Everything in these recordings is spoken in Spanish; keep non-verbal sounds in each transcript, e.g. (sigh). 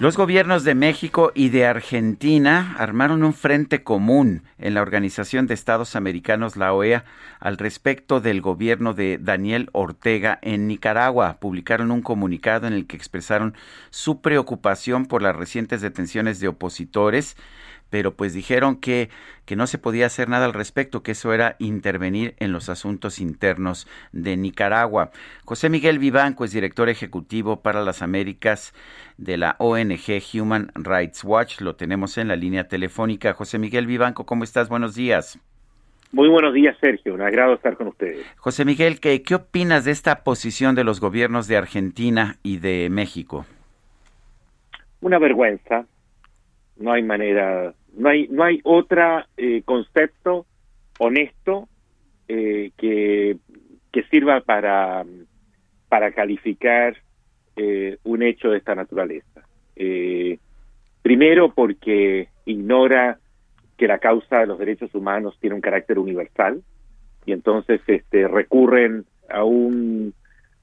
Los gobiernos de México y de Argentina armaron un frente común en la Organización de Estados Americanos, la OEA, al respecto del gobierno de Daniel Ortega en Nicaragua. Publicaron un comunicado en el que expresaron su preocupación por las recientes detenciones de opositores pero pues dijeron que, que no se podía hacer nada al respecto, que eso era intervenir en los asuntos internos de Nicaragua. José Miguel Vivanco es director ejecutivo para las Américas de la ONG Human Rights Watch. Lo tenemos en la línea telefónica. José Miguel Vivanco, ¿cómo estás? Buenos días. Muy buenos días, Sergio. Un agrado estar con ustedes. José Miguel, ¿qué, qué opinas de esta posición de los gobiernos de Argentina y de México? Una vergüenza. No hay manera no hay, no hay otro eh, concepto honesto eh, que, que sirva para, para calificar eh, un hecho de esta naturaleza. primero porque ignora que la causa de los derechos humanos tiene un carácter universal y entonces este, recurren a un,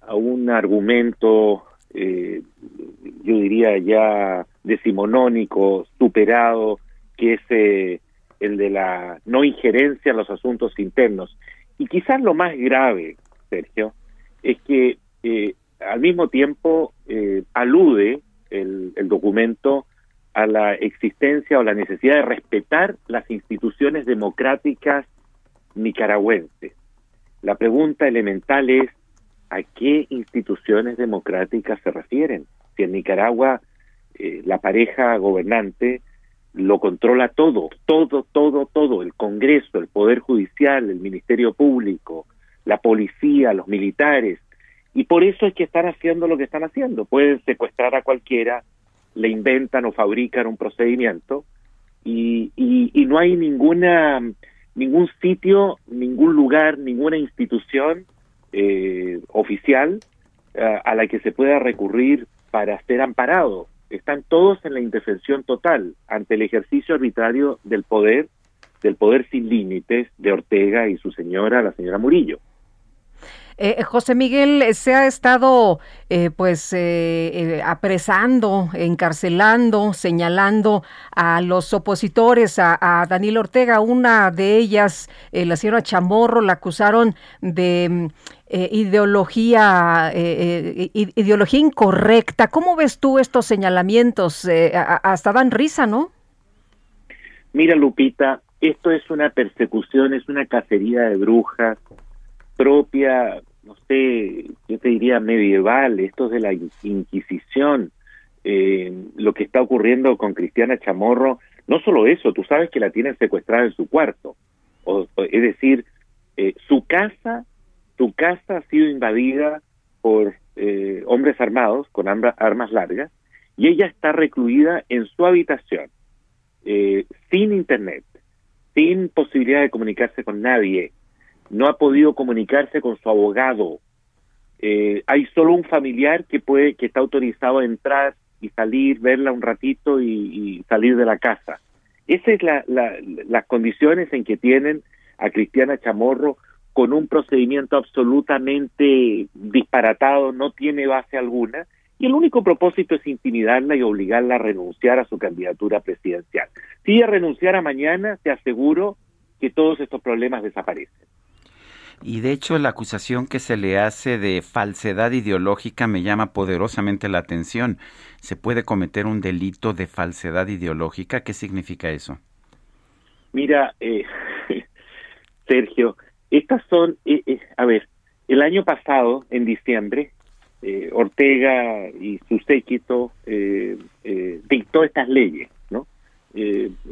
a un argumento, yo diría ya decimonónico, superado, que es eh, el de la no injerencia en los asuntos internos. Y quizás lo más grave, Sergio, es que eh, al mismo tiempo eh, alude el, el documento a la existencia o la necesidad de respetar las instituciones democráticas nicaragüenses. La pregunta elemental es, ¿a qué instituciones democráticas se refieren? Si en Nicaragua la pareja gobernante lo controla todo, todo, todo, todo, el Congreso, el Poder Judicial, el Ministerio Público, la policía, los militares, y por eso es que están haciendo lo que están haciendo. Pueden secuestrar a cualquiera, le inventan o fabrican un procedimiento, y, y, no hay ninguna ningún sitio, ningún lugar, ninguna institución eh, oficial eh, a la que se pueda recurrir para ser amparado están todos en la indefensión total ante el ejercicio arbitrario del poder, del poder sin límites de Ortega y su señora, la señora Murillo. Eh, eh José Miguel, eh, se ha estado eh, pues apresando, encarcelando, señalando a los opositores a, a, Daniel Ortega. Una de ellas, la señora Chamorro, la acusaron de mm, eh, ideología, eh, eh, ideología incorrecta. ¿Cómo ves tú estos señalamientos? hasta dan risa, ¿no? Mira, Lupita, esto es una persecución, es una cacería de brujas propia, no sé, yo te diría medieval, esto es de la Inquisición. lo que está ocurriendo con Cristiana Chamorro, no solo eso, tú sabes que la tienen secuestrada en su cuarto. O, es decir, su casa su casa ha sido invadida por eh, hombres armados con armas largas y ella está recluida en su habitación, eh, sin internet, sin posibilidad de comunicarse con nadie, no ha podido comunicarse con su abogado. Eh, hay solo un familiar que puede, que está autorizado a entrar y salir, verla un ratito y, salir de la casa. Esas es la, las condiciones en que tienen a Cristiana Chamorro con un procedimiento absolutamente disparatado, no tiene base alguna, y el único propósito es intimidarla y obligarla a renunciar a su candidatura presidencial. Si ella renunciara mañana, te aseguro que todos estos problemas desaparecen. Y de hecho la acusación que se le hace de falsedad ideológica me llama poderosamente la atención. ¿Se puede cometer un delito de falsedad ideológica? ¿Qué significa eso? Mira, eh, (laughs) Sergio, estas son, eh, eh, a ver, el año pasado, en diciembre, eh, Ortega y su séquito dictó estas leyes, ¿no?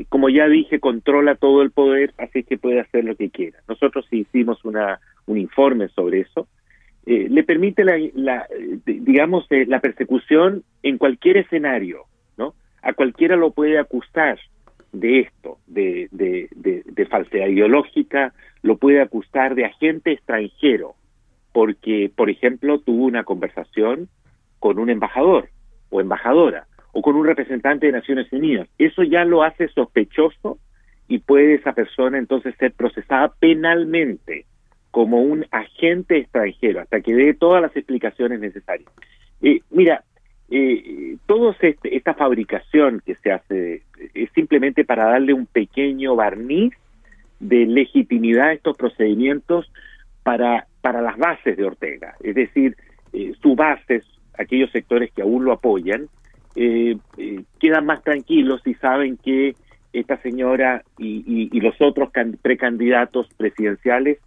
como ya dije, controla todo el poder, así que puede hacer lo que quiera. Nosotros hicimos una, un informe sobre eso. eh, le permite la, digamos la persecución en cualquier escenario, ¿no? A cualquiera lo puede acusar de esto, de, de, de, falsedad ideológica, lo puede acusar de agente extranjero, porque, por ejemplo, tuvo una conversación con un embajador o embajadora o con un representante de Naciones Unidas. Eso ya lo hace sospechoso y puede esa persona entonces ser procesada penalmente como un agente extranjero hasta que dé todas las explicaciones necesarias. Eh, mira, eh, toda este, esta fabricación que se hace es simplemente para darle un pequeño barniz de legitimidad a estos procedimientos para, para las bases de Ortega, es decir, eh, sus bases, aquellos sectores que aún lo apoyan, eh, eh, quedan más tranquilos y saben que esta señora y, y, los otros precandidatos presidenciales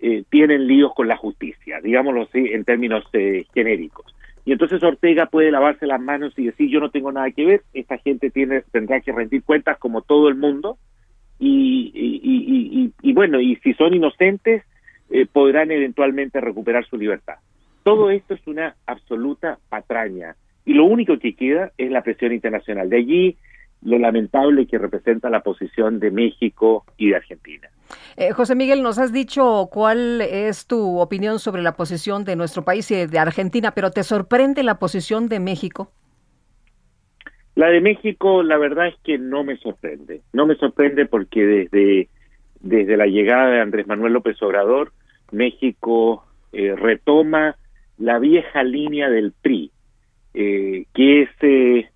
eh, tienen líos con la justicia, digámoslo así en términos genéricos. Y entonces Ortega puede lavarse las manos y decir yo no tengo nada que ver, esta gente tiene tendrá que rendir cuentas como todo el mundo y, y, y bueno, y si son inocentes eh, podrán eventualmente recuperar su libertad. Todo esto es una absoluta patraña y lo único que queda es la presión internacional. De allí lo lamentable que representa la posición de México y de Argentina. Eh, José Miguel, nos has dicho cuál es tu opinión sobre la posición de nuestro país y de Argentina, pero ¿te sorprende la posición de México? La de México, la verdad es que no me sorprende. No me sorprende porque desde, desde la llegada de Andrés Manuel López Obrador, México eh, retoma la vieja línea del PRI, eh, que es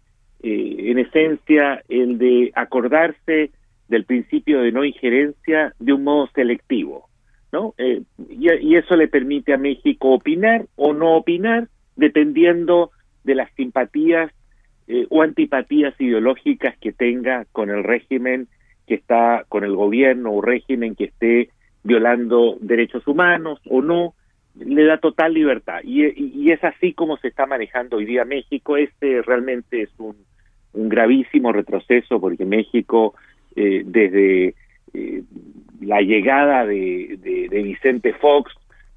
en esencia el de acordarse del principio de no injerencia de un modo selectivo, ¿no? Eh, y, eso le permite a México opinar o no opinar dependiendo de las simpatías eh, o antipatías ideológicas que tenga con el régimen que está, con el gobierno o régimen que esté violando derechos humanos o no, le da total libertad. Y, y, es así como se está manejando hoy día México. Este realmente es un, un gravísimo retroceso porque México eh, desde eh, la llegada de, de, Vicente Fox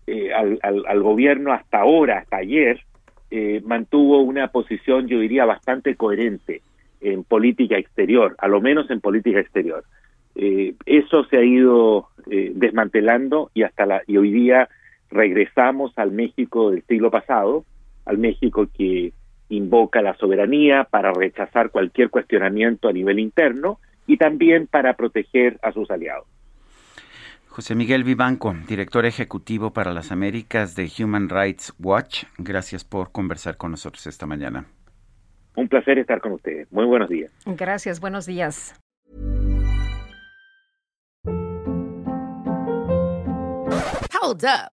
eh, al, al, gobierno hasta ahora, hasta ayer, mantuvo una posición, yo diría, bastante coherente en política exterior, a lo menos en política exterior. eso se ha ido desmantelando y hasta la y hoy día regresamos al México del siglo pasado, al México que invoca la soberanía para rechazar cualquier cuestionamiento a nivel interno y también para proteger a sus aliados. José Miguel Vivanco, director ejecutivo para las Américas de Human Rights Watch, gracias por conversar con nosotros esta mañana. Un placer estar con ustedes. Muy buenos días. Gracias, buenos días. Hold up.